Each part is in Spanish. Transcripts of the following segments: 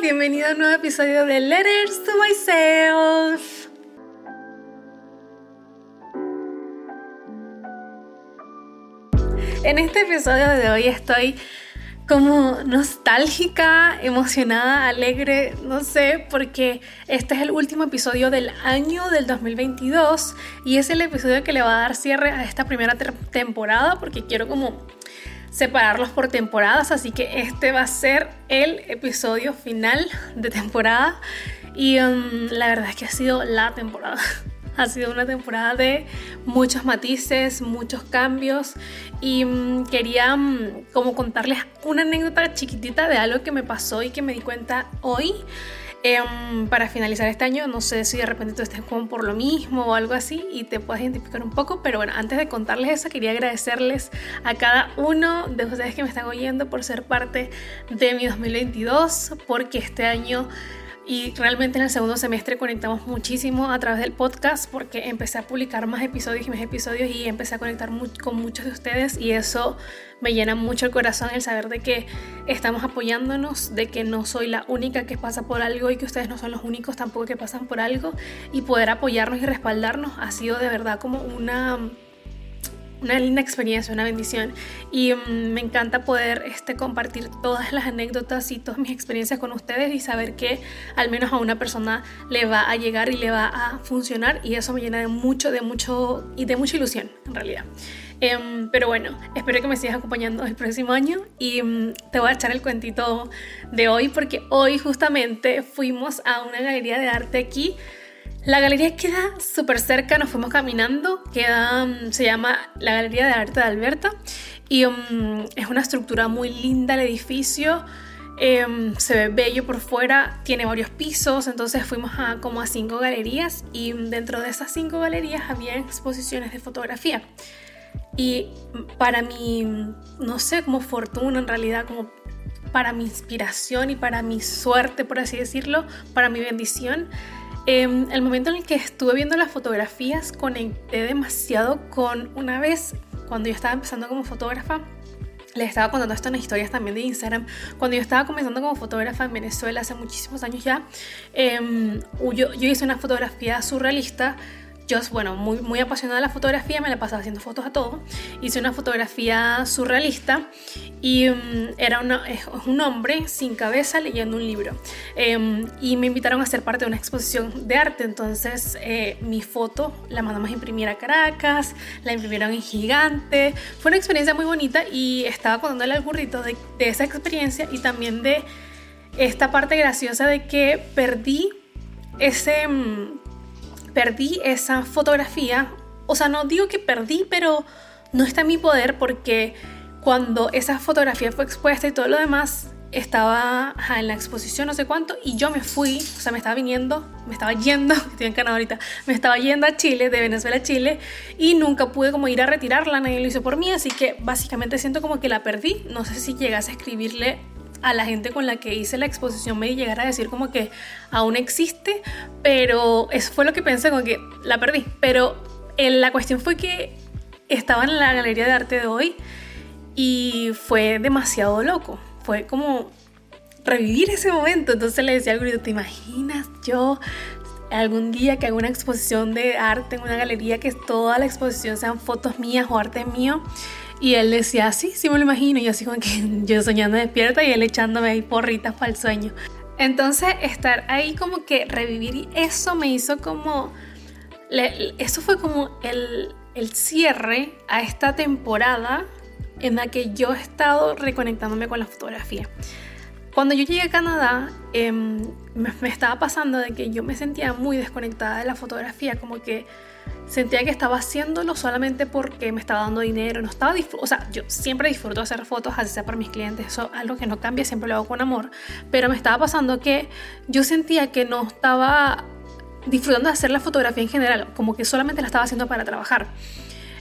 bienvenido a un nuevo episodio de Letters to Myself. En este episodio de hoy estoy como nostálgica, emocionada, alegre, no sé, porque este es el último episodio del año del 2022 y es el episodio que le va a dar cierre a esta primera temporada porque quiero como separarlos por temporadas, así que este va a ser el episodio final de temporada y um, la verdad es que ha sido la temporada. Ha sido una temporada de muchos matices, muchos cambios y um, quería um, como contarles una anécdota chiquitita de algo que me pasó y que me di cuenta hoy. Em, para finalizar este año, no sé si de repente tú estés como por lo mismo o algo así y te puedes identificar un poco, pero bueno, antes de contarles eso, quería agradecerles a cada uno de ustedes que me están oyendo por ser parte de mi 2022, porque este año y realmente en el segundo semestre conectamos muchísimo a través del podcast porque empecé a publicar más episodios y más episodios y empecé a conectar con muchos de ustedes y eso me llena mucho el corazón el saber de que estamos apoyándonos, de que no soy la única que pasa por algo y que ustedes no son los únicos tampoco que pasan por algo. Y poder apoyarnos y respaldarnos ha sido de verdad como una una linda experiencia, una bendición. Y mm, me encanta poder este, compartir todas las anécdotas y todas mis experiencias con ustedes y saber que al menos a una persona le va a llegar y le va a funcionar. Y eso me llena de mucho, de mucho y de mucha ilusión en realidad. Em, pero bueno, espero que me sigas acompañando el próximo año y mm, te voy a echar el cuentito de hoy porque hoy justamente fuimos a una galería de arte aquí la galería queda súper cerca, nos fuimos caminando, queda, mm, se llama la Galería de Arte de Alberta y um, es una estructura muy linda el edificio, em, se ve bello por fuera, tiene varios pisos, entonces fuimos a como a cinco galerías y dentro de esas cinco galerías había exposiciones de fotografía. Y para mi, no sé, como fortuna en realidad, como para mi inspiración y para mi suerte, por así decirlo, para mi bendición, Em, el momento en el que estuve viendo las fotografías conecté demasiado con una vez cuando yo estaba empezando como fotógrafa. Les estaba contando esto en las historias también de Instagram. Cuando yo estaba comenzando como fotógrafa en Venezuela hace muchísimos años ya, em, yo, yo hice una fotografía surrealista yo, bueno, muy, muy apasionada de la fotografía, me la pasaba haciendo fotos a todo. Hice una fotografía surrealista y mm, era un hombre sin cabeza leyendo un libro. Em, y me invitaron a ser parte de una exposición de arte. Entonces, eh, mi foto la mandamos a imprimir a Caracas, la imprimieron en gigante. Fue una experiencia muy bonita y estaba contándole al burrito de, de esa experiencia y también de esta parte graciosa de que perdí ese mm, perdí esa fotografía. O sea, no digo que perdí, pero no está en mi poder porque cuando esa fotografía fue expuesta y todo lo demás, estaba en la exposición no sé cuánto y yo me fui, o sea, me estaba viniendo, me estaba yendo, estoy en Canadá ahorita, me estaba yendo a Chile, de Venezuela a Chile y nunca pude como ir a retirarla, nadie lo hizo por mí, así que básicamente siento como que la perdí, no sé si llegase a escribirle a la gente con la que hice la exposición me llegara a decir como que aún existe, pero eso fue lo que pensé, como que la perdí. Pero eh, la cuestión fue que estaba en la galería de arte de hoy y fue demasiado loco. Fue como revivir ese momento. Entonces le decía al grito, ¿te imaginas yo algún día que haga una exposición de arte en una galería que toda la exposición sean fotos mías o arte mío? Y él decía, sí, sí me lo imagino. Y así como que yo soñando despierta y él echándome ahí porritas para el sueño. Entonces estar ahí como que revivir eso me hizo como... eso fue como el, el cierre a esta temporada en la que yo he estado reconectándome con la fotografía. Cuando yo llegué a Canadá, me, me, estaba pasando de que yo me sentía muy desconectada de la fotografía, como que sentía que estaba haciéndolo solamente porque me estaba dando dinero, no estaba o sea, yo siempre disfruto hacer fotos, así sea para mis clientes, eso es algo que no cambia, siempre lo hago con amor, pero me estaba pasando que yo sentía que no estaba disfrutando de hacer la fotografía en general, como que solamente la estaba haciendo para trabajar.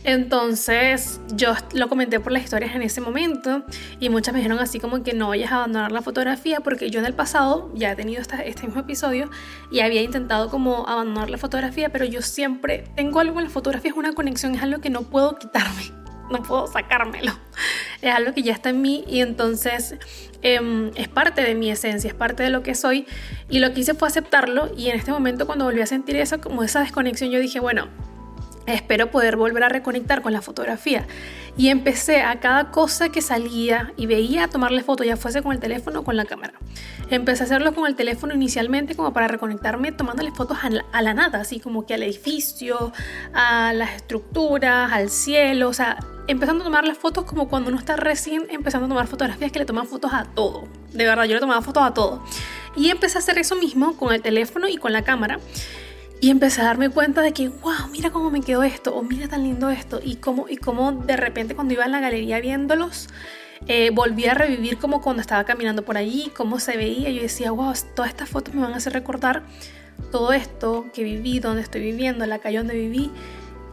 Entonces yo lo comenté por las historias en ese momento y muchas me dijeron así como que no vayas a abandonar la fotografía porque yo en el pasado ya he tenido este mismo episodio y había intentado como abandonar la fotografía, pero yo siempre tengo algo en la fotografía, es una conexión, es algo que no puedo quitarme. no puedo sacármelo. Es algo que ya está en mí y entonces em, es parte de mi esencia, es parte de lo que soy. Y lo que hice fue aceptarlo y en este momento cuando volví a sentir eso, como esa desconexión, yo dije, bueno, espero poder volver a reconectar con la fotografía. Y empecé a cada cosa que salía y veía a tomarle foto, ya fuese con el teléfono o con la cámara. Empecé a hacerlo con el teléfono inicialmente como para reconectarme tomándole fotos a la, a la nada, así como que al edificio, a las estructuras, al cielo, o sea, empezando a tomar las fotos como cuando uno está recién empezando a tomar fotografías que le toman fotos a todo. De verdad, yo le tomaba fotos a todo. Y empecé a hacer eso mismo con el teléfono y con la cámara. Y empecé a darme cuenta de que, wow, mira cómo me quedó esto, o mira tan lindo esto, y cómo, y cómo de repente cuando iba a la galería viéndolos, eh, volví a revivir como cuando estaba caminando por allí, cómo se veía. Yo decía, wow, todas estas fotos me van a hacer recordar todo esto que viví, donde estoy viviendo, la calle donde viví.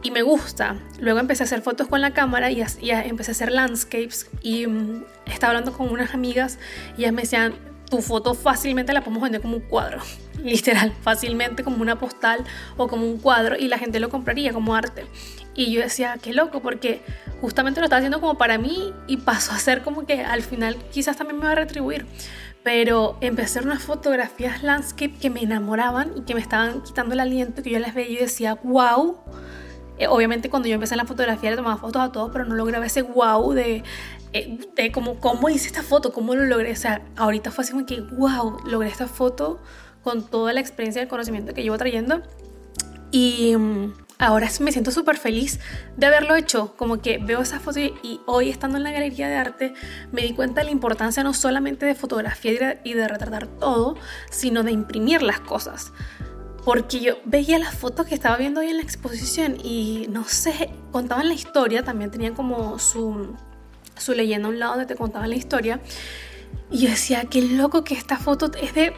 Y me gusta. Luego empecé a hacer fotos con la cámara y, empecé a hacer landscapes. Y mm, estaba hablando con unas amigas y ellas me decían, tu foto fácilmente la podemos vender como un cuadro, literal, fácilmente como una postal o como un cuadro y la gente lo compraría como arte. Y yo decía, qué loco, porque justamente lo estaba haciendo como para mí y pasó a ser como que al final quizás también me va a retribuir. Pero empecé a hacer unas fotografías landscape que me enamoraban y que me estaban quitando el aliento, que yo las veía y decía, wow. Eh, obviamente cuando yo empecé en la fotografía le tomaba fotos a todos, pero no lograba ese wow de eh, de como, cómo hice esta foto, cómo lo logré. O sea, ahorita fue así como que, wow, logré esta foto con toda la experiencia y el conocimiento que llevo trayendo. Y mm, ahora me siento súper feliz de haberlo hecho. Como que veo esa foto y, hoy estando en la galería de arte me di cuenta de la importancia no solamente de fotografía y de retratar todo, sino de imprimir las cosas porque yo veía las fotos que estaba viendo hoy en la exposición y no sé, contaban la historia, también tenían como su, su leyenda a un lado donde te contaban la historia. Y yo decía, qué loco que esta foto es de,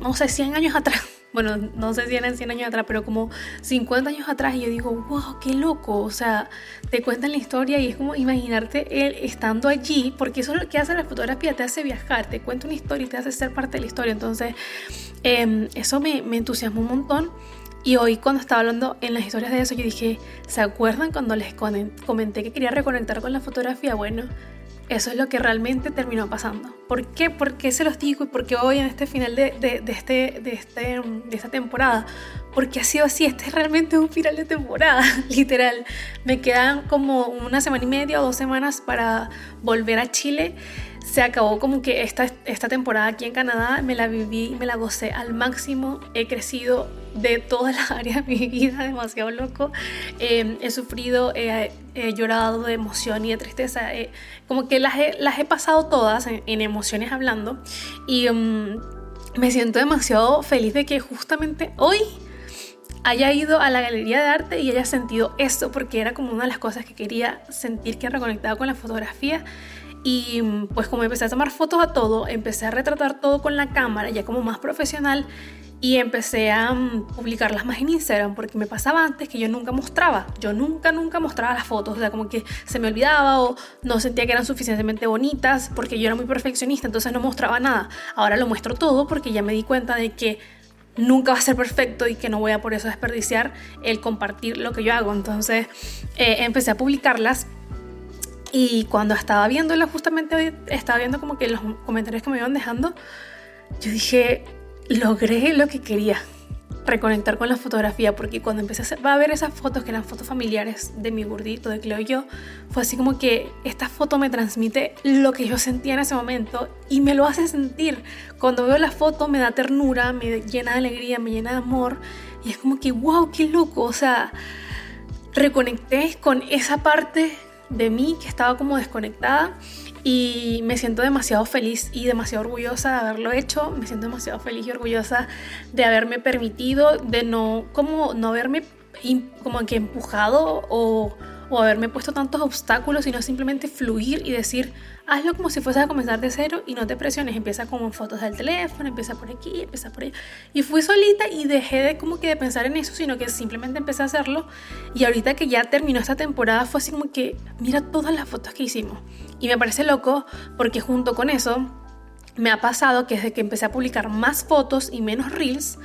no sé, 100 años atrás. Bueno, no sé si eran 100 años atrás, pero como 50 años atrás. Y yo digo, wow, qué loco. O sea, te cuentan la historia y es como imaginarte él estando allí, porque eso es lo que hace la fotografía, te hace viajar, te cuenta una historia y te hace ser parte de la historia. Entonces, em, eso me, me entusiasmó un montón. Y hoy cuando estaba hablando en las historias de eso, yo dije, ¿se acuerdan cuando les comenté que quería reconectar con la fotografía? Bueno, eso es lo que realmente terminó pasando. ¿Por qué? ¿Por qué se los digo y por qué hoy en este final de, de, de, este, de, este, de esta temporada? Porque ha sido así, este es realmente un final de temporada, literal. Me quedan como una semana y media o dos semanas para volver a Chile se acabó como que esta, esta temporada aquí en Canadá me la viví, me la gocé al máximo, he crecido de todas las áreas de mi vida, demasiado loco, em, he sufrido, he llorado de emoción y de tristeza, como que las he, las he pasado todas en, emociones hablando y em, me siento demasiado feliz de que justamente hoy haya ido a la galería de arte y haya sentido esto, porque era como una de las cosas que quería sentir que reconectado con la fotografía y pues como empecé a tomar fotos a todo, empecé a retratar todo con la cámara, ya como más profesional, y empecé a mm, publicarlas más en Instagram, porque me pasaba antes que yo nunca mostraba, yo nunca, nunca mostraba las fotos, o sea, como que se me olvidaba o no sentía que eran suficientemente bonitas, porque yo era muy perfeccionista, entonces no mostraba nada. Ahora lo muestro todo porque ya me di cuenta de que nunca va a ser perfecto y que no voy a por eso desperdiciar el compartir lo que yo hago. Entonces eh, empecé a publicarlas y cuando estaba viéndola, justamente hoy, estaba viendo como que los comentarios que me iban dejando, yo dije, logré lo que quería, reconectar con la fotografía, porque cuando empecé a, ver esas fotos, que eran fotos familiares de mi gordito, de Cleo y yo, fue así como que esta foto me transmite lo que yo sentía en ese momento y me lo hace sentir. Cuando veo la foto me da ternura, me llena de alegría, me llena de amor y es como que, wow, qué loco, o sea, reconecté con esa parte de mí que estaba como desconectada y me siento demasiado feliz y demasiado orgullosa de haberlo hecho, me siento demasiado feliz y orgullosa de haberme permitido, de no como no haberme como que empujado o o haberme puesto tantos obstáculos, sino simplemente fluir y decir, hazlo como si fueses a comenzar de cero y no te presiones, empieza como fotos del teléfono, empieza por aquí, empieza por ahí. Y fui solita y dejé de como que de pensar en eso, sino que simplemente empecé a hacerlo. Y ahorita que ya terminó esta temporada fue así como que, mira todas las fotos que hicimos. Y me parece loco porque junto con eso me ha pasado que desde que empecé a publicar más fotos y menos reels,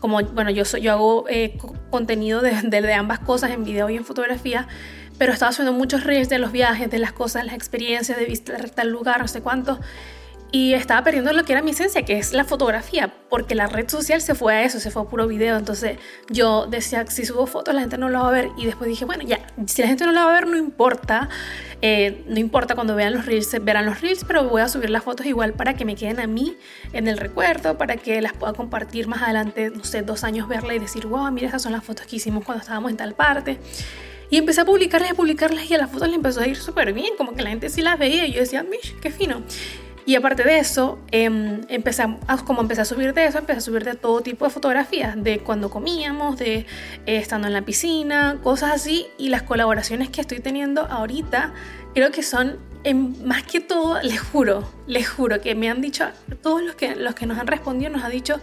como, bueno, yo, soy, yo hago eh, contenido de, de, ambas cosas, en video y en fotografía, pero estaba subiendo muchos reels de los viajes, de las cosas, las experiencias, de visitar tal lugar, no sé cuánto. Y estaba perdiendo lo que era mi esencia, que es la fotografía, porque la red social se fue a eso, se fue a puro video. Entonces yo decía, si subo fotos la gente no lo va a ver. Y después dije, bueno, ya, si la gente no lo va a ver, no importa. Eh, no importa cuando vean los reels, verán los reels, pero voy a subir las fotos igual para que me queden a mí en el recuerdo, para que las pueda compartir más adelante, no sé, dos años verla y decir, wow, mira, esas son las fotos que hicimos cuando estábamos en tal parte. Y empecé a publicarlas, a publicarlas y a las fotos le empezó a ir súper bien, como que la gente sí las veía y yo decía, mish, qué fino. Y aparte de eso, eh, empecé a, como empecé a subir de eso, empecé a subir de todo tipo de fotografías, de cuando comíamos, de eh, estando en la piscina, cosas así. Y las colaboraciones que estoy teniendo ahorita, creo que son, más que todo, les juro, les juro que me han dicho, todos los que, los que nos han respondido nos han dicho,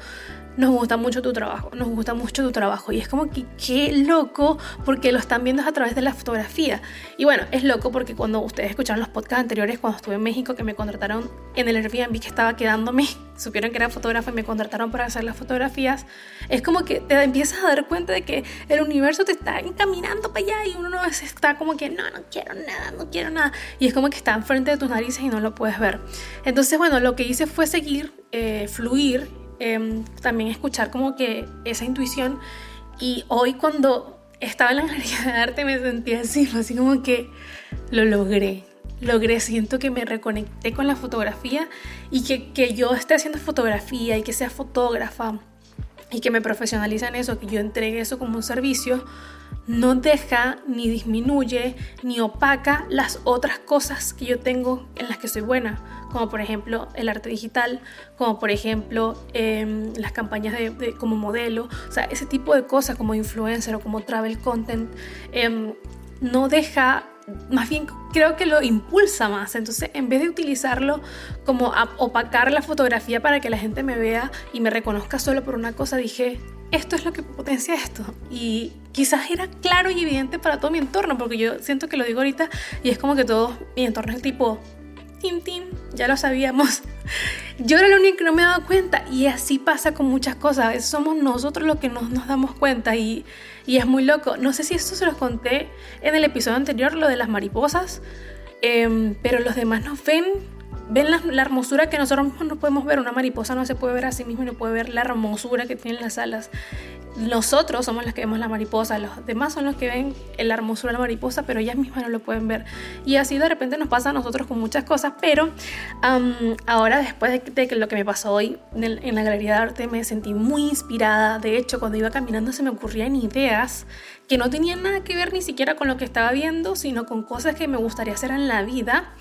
nos gusta mucho tu trabajo, nos gusta mucho tu trabajo. Y es como que qué loco porque lo están viendo a través de la fotografía. Y bueno, es loco porque cuando ustedes escucharon los podcasts anteriores, cuando estuve en México, que me contrataron en el Airbnb que estaba quedándome, supieron que era fotógrafa y me contrataron para hacer las fotografías, es como que te empiezas a dar cuenta de que el universo te está encaminando para allá y uno no está como que no, no quiero nada, no quiero nada. Y es como que está enfrente de tus narices y no lo puedes ver. Entonces, bueno, lo que hice fue seguir, eh, fluir Em, también escuchar como que esa intuición. Y hoy cuando estaba en la galería de arte me sentía así, así como que lo logré. Logré, siento que me reconecté con la fotografía y que, que yo esté haciendo fotografía y que sea fotógrafa y que me profesionalice en eso, que yo entregue eso como un servicio, no deja ni disminuye ni opaca las otras cosas que yo tengo en las que soy buena, como por ejemplo el arte digital, como por ejemplo em, las campañas de, como modelo, o sea, ese tipo de cosas como influencer o como travel content, em, no deja más bien creo que lo impulsa más. Entonces, en vez de utilizarlo como opacar la fotografía para que la gente me vea y me reconozca solo por una cosa, dije, esto es lo que potencia esto. Y quizás era claro y evidente para todo mi entorno, porque yo siento que lo digo ahorita y es como que todo mi entorno es tipo, ya lo sabíamos. Yo era la única que no me daba cuenta y así pasa con muchas cosas. Somos nosotros los que no nos damos cuenta y, y, es muy loco. No sé si esto se los conté en el episodio anterior, lo de las mariposas, em, pero los demás nos ven ven la, hermosura que nosotros no podemos ver. Una mariposa no se puede ver a sí misma y no puede ver la hermosura que tienen las alas. Nosotros somos los que vemos la mariposa, los demás son los que ven la hermosura de la mariposa, pero ellas mismas no lo pueden ver. Y así de repente nos pasa a nosotros con muchas cosas, pero ahora después de, que lo que me pasó hoy en, la galería de arte me sentí muy inspirada. De hecho, cuando iba caminando se me ocurrían ideas que no tenían nada que ver ni siquiera con lo que estaba viendo, sino con cosas que me gustaría hacer en la vida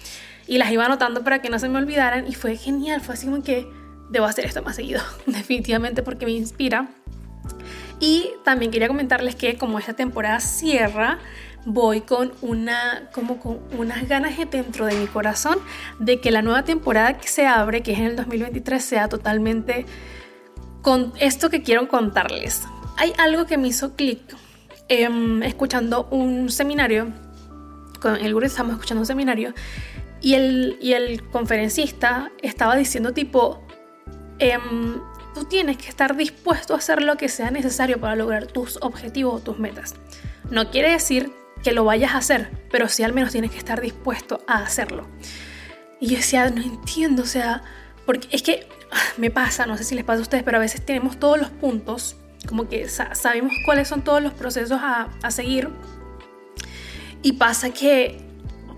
y las iba anotando para que no se me olvidaran y fue genial, fue así como que debo hacer esto más seguido, definitivamente porque me inspira. Y también quería comentarles que como esta temporada cierra, voy con una como con unas ganas dentro de mi corazón de que la nueva temporada que se abre, que es en el 2023, sea totalmente con esto que quiero contarles. Hay algo que me hizo clic em, escuchando un seminario, con el grupo estamos escuchando un seminario y el, y el conferencista estaba diciendo tipo, em, tú tienes que estar dispuesto a hacer lo que sea necesario para lograr tus objetivos o tus metas. No quiere decir que lo vayas a hacer, pero sí al menos tienes que estar dispuesto a hacerlo. Y yo decía, no entiendo, o sea, porque es que ah, me pasa, no sé si les pasa a ustedes, pero a veces tenemos todos los puntos, como que sabemos cuáles son todos los procesos a, a seguir. Y pasa que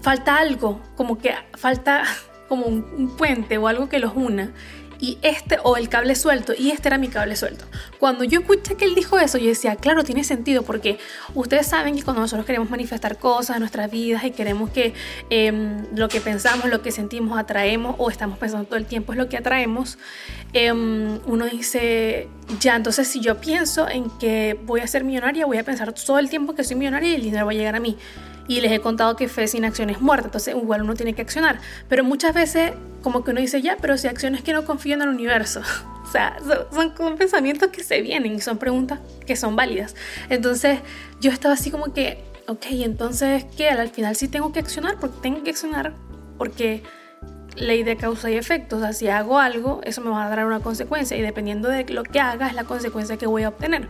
falta algo, como que falta como un, puente o algo que los una. Y este, o el cable suelto, y este era mi cable suelto. Cuando yo escuché que él dijo eso, yo decía, claro, tiene sentido, porque ustedes saben que cuando nosotros queremos manifestar cosas en nuestras vidas y queremos que em, lo que pensamos, lo que sentimos, atraemos, o estamos pensando todo el tiempo es lo que atraemos, em, uno dice, ya, entonces si yo pienso en que voy a ser millonaria, voy a pensar todo el tiempo que soy millonaria y el dinero va a llegar a mí y les he contado que fe sin acción es muerta, entonces igual uno tiene que accionar. Pero muchas veces como que uno dice, ya, pero si acciones que no confío en el universo. o sea, son, son, pensamientos que se vienen y son preguntas que son válidas. Entonces yo estaba así como que, ok, entonces, ¿qué? Al final sí tengo que accionar, porque tengo que accionar, porque ley de causa y efecto. O sea, si hago algo, eso me va a dar una consecuencia y dependiendo de lo que haga es la consecuencia que voy a obtener.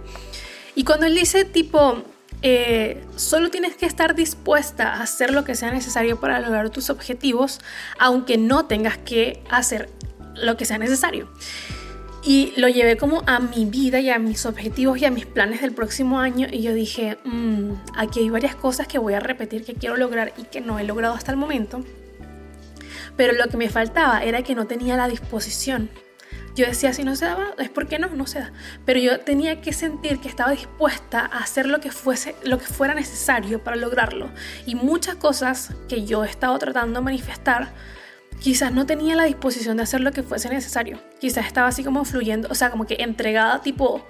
Y cuando él dice tipo, eh, solo tienes que estar dispuesta a hacer lo que sea necesario para lograr tus objetivos, aunque no tengas que hacer lo que sea necesario. Y lo llevé como a mi vida y a mis objetivos y a mis planes del próximo año. Y yo dije, mm, aquí hay varias cosas que voy a repetir que quiero lograr y que no he logrado hasta el momento. Pero lo que me faltaba era que no tenía la disposición. Yo decía, si no se daba, es porque no, no se da. Pero yo tenía que sentir que estaba dispuesta a hacer lo que, fuese, lo que fuera necesario para lograrlo. Y muchas cosas que yo he estado tratando de manifestar quizás no tenía la disposición de hacer lo que fuese necesario. Quizás estaba así como fluyendo, o sea, como que entregada tipo,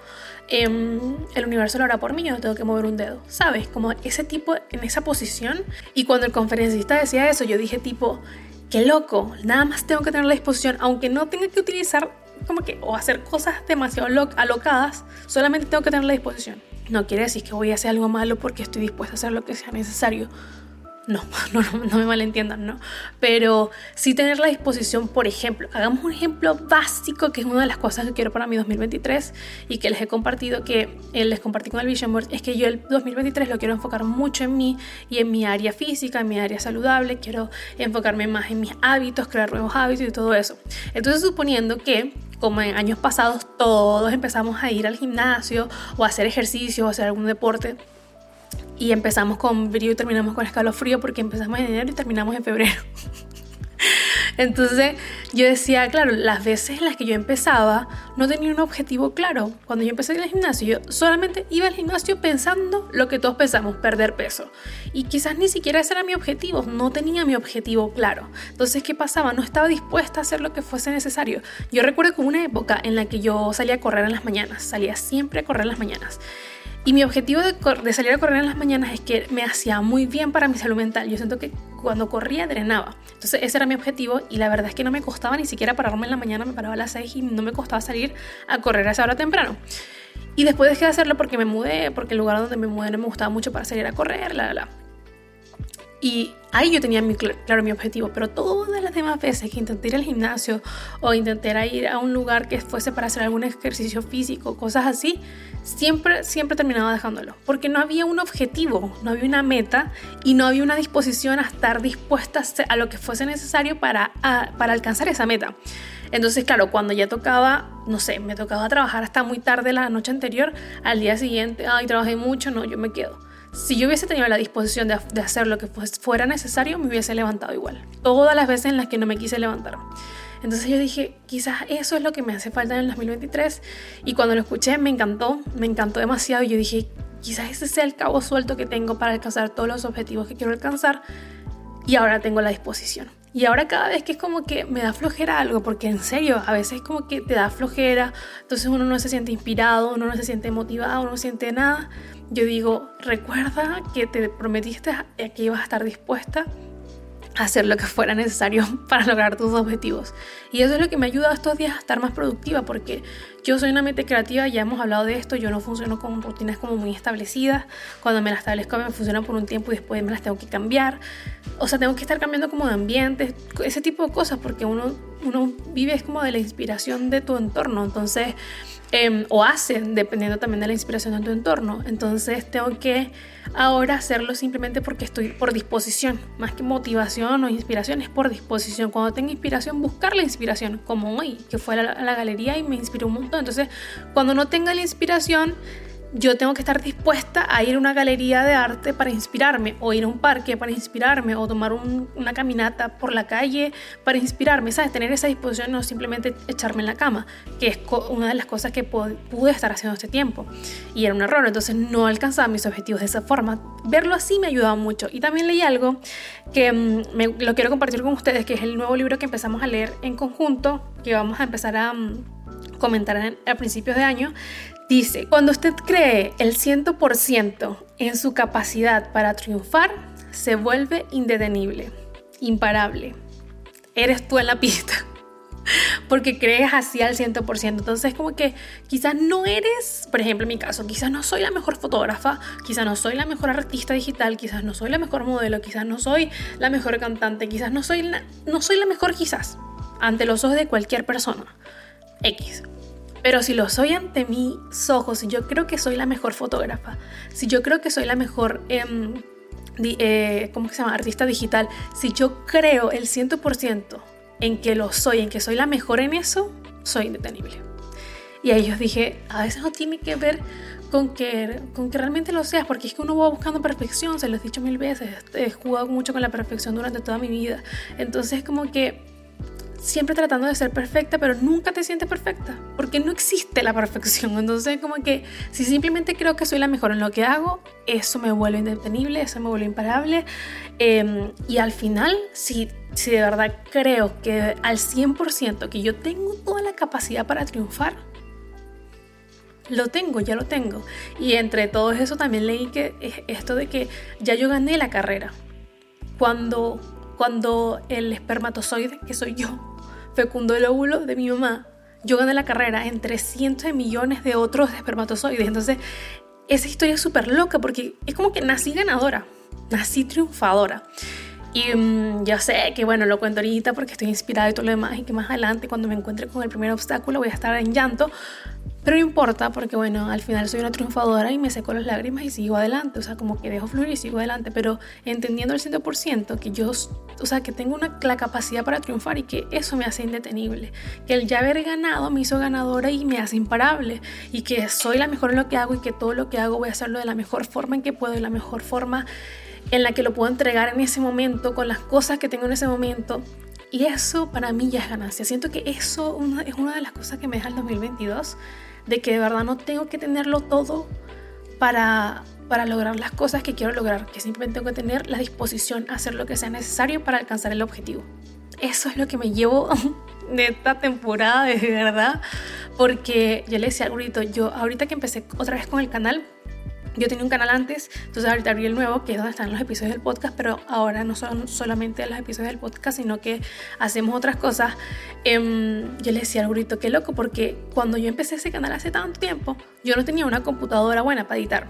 em, el universo lo hará por mí, yo no tengo que mover un dedo, ¿sabes? Como ese tipo, en esa posición. Y cuando el conferencista decía eso, yo dije tipo, qué loco, nada más tengo que tener la disposición, aunque no tenga que utilizar como que, o hacer cosas demasiado alocadas, solamente tengo que tener la disposición. No quiere decir que voy a hacer algo malo porque estoy dispuesta a hacer lo que sea necesario. No, no, no, me malentiendan, ¿no? Pero sí tener la disposición, por ejemplo, hagamos un ejemplo básico que es una de las cosas que quiero para mi 2023 y que les he compartido, que eh, les compartí con el Vision Board, es que yo el 2023 lo quiero enfocar mucho en mí y en mi área física, en mi área saludable, quiero enfocarme más en mis hábitos, crear nuevos hábitos y todo eso. Entonces, suponiendo que como en años pasados todos empezamos a ir al gimnasio o a hacer ejercicio o a hacer algún deporte, y empezamos con brillo y terminamos con escalofrío porque empezamos en enero y terminamos en febrero. Entonces yo decía, claro, las veces en las que yo empezaba no tenía un objetivo claro. Cuando yo empecé en el gimnasio, yo solamente iba al gimnasio pensando lo que todos pensamos, perder peso. Y quizás ni siquiera ese era mi objetivo, no tenía mi objetivo claro. Entonces, ¿qué pasaba? No estaba dispuesta a hacer lo que fuese necesario. Yo recuerdo como una época en la que yo salía a correr en las mañanas, salía siempre a correr en las mañanas. Y mi objetivo de, salir a correr en las mañanas es que me hacía muy bien para mi salud mental. Yo siento que cuando corría drenaba. Entonces ese era mi objetivo y la verdad es que no me costaba ni siquiera pararme en la mañana, me paraba a las 6 y no me costaba salir a correr a esa hora temprano. Y después dejé de hacerlo porque me mudé, porque el lugar donde me mudé no me gustaba mucho para salir a correr, la, la, la. Y ahí yo tenía claro mi objetivo, pero todas las demás veces que intenté ir al gimnasio o intenté ir a un lugar que fuese para hacer algún ejercicio físico, cosas así, siempre, siempre terminaba dejándolo, porque no había un objetivo, no había una meta y no había una disposición a estar dispuesta a lo que fuese necesario para, para alcanzar esa meta. Entonces, claro, cuando ya tocaba, no sé, me tocaba trabajar hasta muy tarde la noche anterior, al día siguiente, ay, trabajé mucho, no, yo me quedo si yo hubiese tenido la disposición de, hacer lo que fuera necesario, me hubiese levantado igual. Todas las veces en las que no me quise levantar. Entonces yo dije, quizás eso es lo que me hace falta en el 2023. Y cuando lo escuché me encantó, me encantó demasiado. Y yo dije, quizás ese sea el cabo suelto que tengo para alcanzar todos los objetivos que quiero alcanzar. Y ahora tengo la disposición. Y ahora cada vez que es como que me da flojera algo, porque en serio, a veces como que te da flojera, entonces uno no se siente inspirado, uno no se siente motivado, uno no siente nada. Yo digo, recuerda que te prometiste que ibas a estar dispuesta hacer lo que fuera necesario para lograr tus objetivos. Y eso es lo que me ayuda estos días a estar más productiva, porque yo soy una mente creativa, ya hemos hablado de esto, yo no funciono con rutinas como muy establecidas. Cuando me las establezco me funcionan por un tiempo y después me las tengo que cambiar. O sea, tengo que estar cambiando como de ambiente, ese tipo de cosas, porque uno, uno vive es como de la inspiración de tu entorno. Entonces, Em, o hacen, dependiendo también de la inspiración de tu entorno. Entonces tengo que ahora hacerlo simplemente porque estoy por disposición, más que motivación o inspiración, es por disposición. Cuando tengo inspiración, buscar la inspiración, como hoy, que fue a la, a la galería y me inspiró un montón. Entonces, cuando no tenga la inspiración, yo tengo que estar dispuesta a ir a una galería de arte para inspirarme, o ir a un parque para inspirarme, o tomar una caminata por la calle para inspirarme, ¿sabes? Tener esa disposición, no simplemente echarme en la cama, que es una de las cosas que pude estar haciendo este tiempo. Y era un error, entonces no alcanzaba mis objetivos de esa forma. Verlo así me ayudaba mucho. Y también leí algo que mm, me, lo quiero compartir con ustedes, que es el nuevo libro que empezamos a leer en conjunto, que vamos a empezar a mm, comentar a principios de año, Dice, cuando usted cree el 100% en su capacidad para triunfar, se vuelve indetenible, imparable. Eres tú en la pista. Porque crees así al 100%. Entonces, como que quizás no eres, por ejemplo, en mi caso, quizás no soy la mejor fotógrafa, quizás no soy la mejor artista digital, quizás no soy la mejor modelo, quizás no soy la mejor cantante, quizás no soy no soy la mejor, quizás, ante los ojos de cualquier persona. X Pero si lo soy ante mis ojos, si yo creo que soy la mejor fotógrafa, si yo creo que soy la mejor... Eh, eh, ¿cómo se llama? Artista digital, si yo creo el 100% en que lo soy, en que soy la mejor en eso, soy indetenible. Y a ellos dije, a veces no tiene que ver con que, con que realmente lo seas, porque es que uno va buscando perfección, se lo he dicho mil veces, he jugado mucho con la perfección durante toda mi vida. Entonces como que siempre tratando de ser perfecta, pero nunca te sientes perfecta, porque no existe la perfección. Entonces, como que si simplemente creo que soy la mejor en lo que hago, eso me vuelve indetenible, eso me vuelve imparable. Em, y al final, si, si de verdad creo que al 100% que yo tengo toda la capacidad para triunfar, lo tengo, ya lo tengo. Y entre todo eso también leí que esto de que ya yo gané la carrera. Cuando, cuando el espermatozoide, que soy yo, fecundó el óvulo de mi mamá, yo gané la carrera entre cientos de millones de otros espermatozoides. Entonces, esa historia es súper loca porque es como que nací ganadora, nací triunfadora. Y mm, ya sé que, bueno, lo cuento ahorita porque estoy inspirada y todo lo demás y que más adelante cuando me encuentre con el primer obstáculo voy a estar en llanto, pero no importa porque, bueno, al final soy una triunfadora y me seco las lágrimas y sigo adelante. O sea, como que dejo fluir y sigo adelante. Pero entendiendo el 100% que yo, o sea, que tengo una, la capacidad para triunfar y que eso me hace indetenible. Que el ya haber ganado me hizo ganadora y me hace imparable. Y que soy la mejor en lo que hago y que todo lo que hago voy a hacerlo de la mejor forma en que puedo y la mejor forma en la que lo puedo entregar en ese momento, con las cosas que tengo en ese momento. Y eso para mí ya es ganancia. Siento que eso es una de las cosas que me deja el 2022 de que de verdad no tengo que tenerlo todo para, para lograr las cosas que quiero lograr, que simplemente tengo que tener la disposición a hacer lo que sea necesario para alcanzar el objetivo. Eso es lo que me llevo de esta temporada, de verdad, porque yo le decía al grito, yo ahorita que empecé otra vez con el canal, yo tenía un canal antes, entonces ahorita abrí el nuevo, que es donde están los episodios del podcast, pero ahora no son solamente los episodios del podcast, sino que hacemos otras cosas. Em, yo le decía al grito, qué loco, porque cuando yo empecé ese canal hace tanto tiempo, yo no tenía una computadora buena para editar.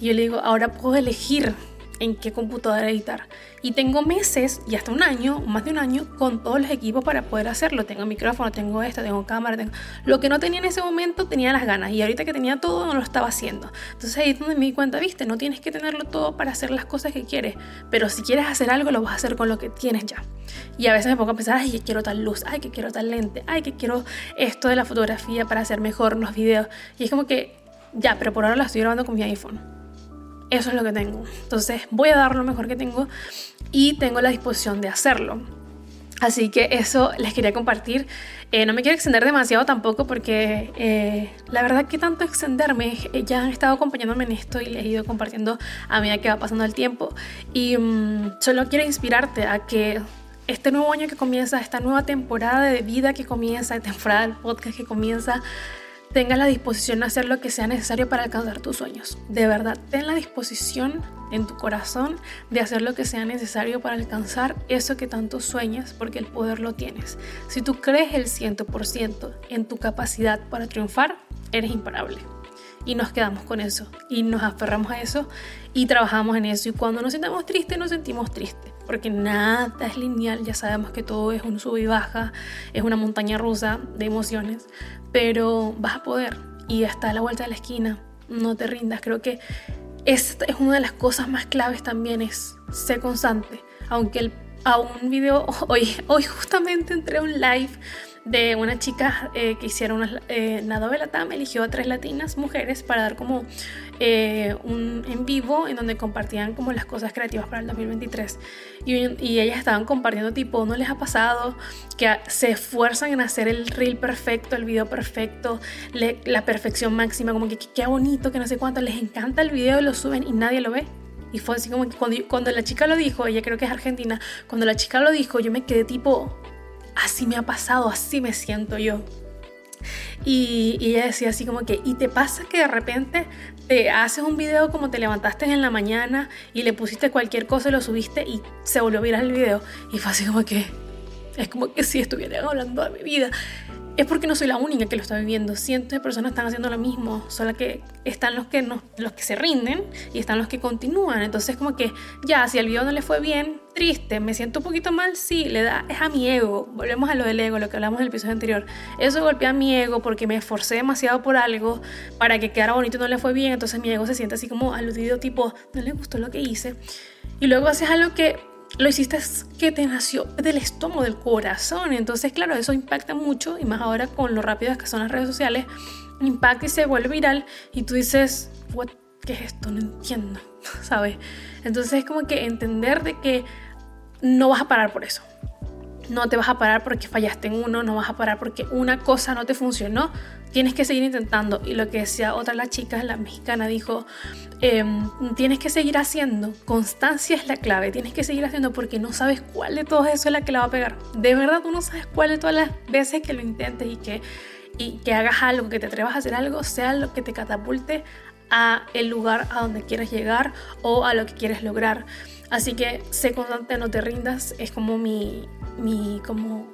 Y yo le digo, ahora puedo elegir en qué computadora editar. Y tengo meses y hasta un año, más de un año, con todos los equipos para poder hacerlo. Tengo micrófono, tengo esto, tengo cámara, tengo... Lo que no tenía en ese momento tenía las ganas y ahorita que tenía todo no lo estaba haciendo. Entonces ahí es donde me di cuenta, viste, no tienes que tenerlo todo para hacer las cosas que quieres, pero si quieres hacer algo lo vas a hacer con lo que tienes ya. Y a veces me pongo a pensar, ay, que quiero tal luz, ay, que quiero tal lente, ay, que quiero esto de la fotografía para hacer mejor los videos. Y es como que, ya, pero por ahora la estoy grabando con mi iPhone eso es lo que tengo. Entonces voy a dar lo mejor que tengo y tengo la disposición de hacerlo. Así que eso les quería compartir. Eh, no me quiero extender demasiado tampoco porque eh, la verdad que tanto extenderme, eh, ya han estado acompañándome en esto y les he ido compartiendo a medida que va pasando el tiempo. Y mm, solo quiero inspirarte a que este nuevo año que comienza, esta nueva temporada de vida que comienza, temporada del podcast que comienza, tengas la disposición de hacer lo que sea necesario para alcanzar tus sueños. De verdad, ten la disposición en tu corazón de hacer lo que sea necesario para alcanzar eso que tanto sueñas, porque el poder lo tienes. Si tú crees el 100% en tu capacidad para triunfar, eres imparable. Y nos quedamos con eso, y nos aferramos a eso, y trabajamos en eso. Y cuando nos sentimos tristes, nos sentimos tristes, porque nada es lineal, ya sabemos que todo es un sub y baja, es una montaña rusa de emociones, pero vas a poder y hasta la vuelta de la esquina, no te rindas. Creo que esta es una de las cosas más claves también, es ser constante. Aunque a un video, hoy, hoy justamente entré a un live de una chica eh, que hicieron una, eh, Nada me eligió a tres latinas mujeres para dar como eh, un en vivo en donde compartían como las cosas creativas para el 2023 y, y, ellas estaban compartiendo tipo, ¿no les ha pasado que se esfuerzan en hacer el reel perfecto, el video perfecto, la perfección máxima, como que qué bonito, que no sé cuánto, les encanta el video lo suben y nadie lo ve? Y fue así como que cuando, cuando la chica lo dijo, ella creo que es argentina, cuando la chica lo dijo, yo me quedé tipo, así me ha pasado, así me siento yo. Y, ella decía así como que, ¿y te pasa que de repente te haces un video como te levantaste en la mañana y le pusiste cualquier cosa y lo subiste y se volvió a viral el video? Y fue así como que, es como que si estuvieran hablando de mi vida. Es porque no soy la única que lo está viviendo. Cientos de personas están haciendo lo mismo, solo que están los que, no, los que se rinden y están los que continúan. Entonces como que ya, si al video no le fue bien, triste, me siento un poquito mal, sí, le da, es a mi ego. Volvemos a lo del ego, lo que hablamos en el episodio anterior. Eso golpea a mi ego porque me esforcé demasiado por algo para que quedara bonito y no le fue bien. Entonces mi ego se siente así como aludido, tipo, no le gustó lo que hice. Y luego haces algo que lo hiciste que te nació del estómago, del corazón. Entonces, claro, eso impacta mucho y más ahora con lo rápidas que son las redes sociales, impacta y se vuelve viral y tú dices, What, ¿qué es esto? No entiendo, ¿sabes? Entonces es como que entender de que no vas a parar por eso. No te vas a parar porque fallaste en uno, no vas a parar porque una cosa no te funcionó. Tienes que seguir intentando. Y lo que decía otra de las chicas, la mexicana, dijo, em, tienes que seguir haciendo. Constancia es la clave. Tienes que seguir haciendo porque no sabes cuál de todo eso es la que la va a pegar. De verdad, tú no sabes cuál de todas las veces que lo intentes y que, y que hagas algo, que te atrevas a hacer algo, sea lo que te catapulte a el lugar a donde quieres llegar o a lo que quieres lograr. Así que sé constante, no te rindas, es como mi, mi, como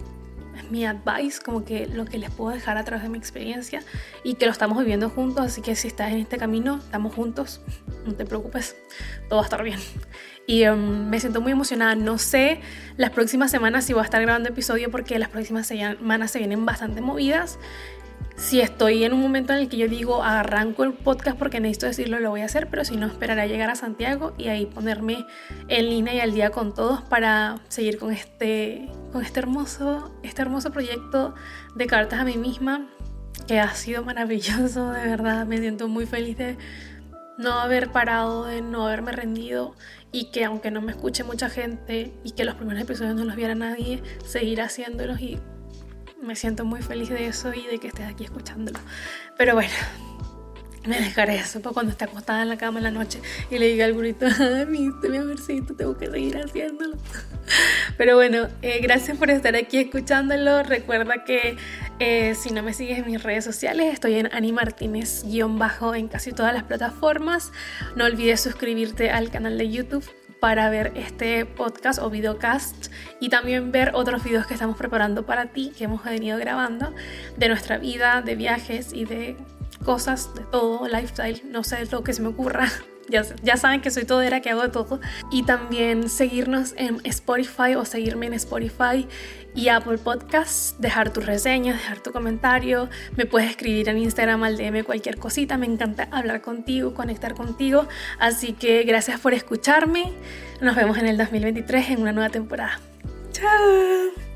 mi advice, como que lo que les puedo dejar a través de mi experiencia y que lo estamos viviendo juntos, así que si estás en este camino, estamos juntos, no te preocupes, todo va a estar bien. Y um, me siento muy emocionada, no sé las próximas semanas si voy a estar grabando episodio porque las próximas semanas se vienen bastante movidas si estoy en un momento en el que yo digo arranco el podcast porque necesito decirlo, lo voy a hacer, pero si no, esperaré a llegar a Santiago y ahí ponerme en línea y al día con todos para seguir con este, con este, hermoso, este hermoso proyecto de cartas a mí misma, que ha sido maravilloso, de verdad, me siento muy feliz de no haber parado, de no haberme rendido y que aunque no me escuche mucha gente y que los primeros episodios no los viera nadie, seguir haciéndolos y me siento muy feliz de eso y de que estés aquí escuchándolo. Pero bueno, me dejaré eso para cuando esté acostada en la cama en la noche y le diga al burrito, ay, mi amorcito, tengo que seguir haciéndolo. Pero bueno, eh, gracias por estar aquí escuchándolo. Recuerda que eh, si no me sigues en mis redes sociales, estoy en Ani Martínez-bajo en casi todas las plataformas. No olvides suscribirte al canal de YouTube para ver este podcast o videocast y también ver otros videos que estamos preparando para ti, que hemos venido grabando, de nuestra vida, de viajes y de cosas, de todo, lifestyle, no sé, lo que se me ocurra. Ya, ya, saben que soy todera, que hago todo. Y también seguirnos en Spotify o seguirme en Spotify y Apple Podcasts, dejar tu reseña, dejar tu comentario, me puedes escribir en Instagram al DM cualquier cosita, me encanta hablar contigo, conectar contigo, así que gracias por escucharme, nos vemos en el 2023 en una nueva temporada. Chao.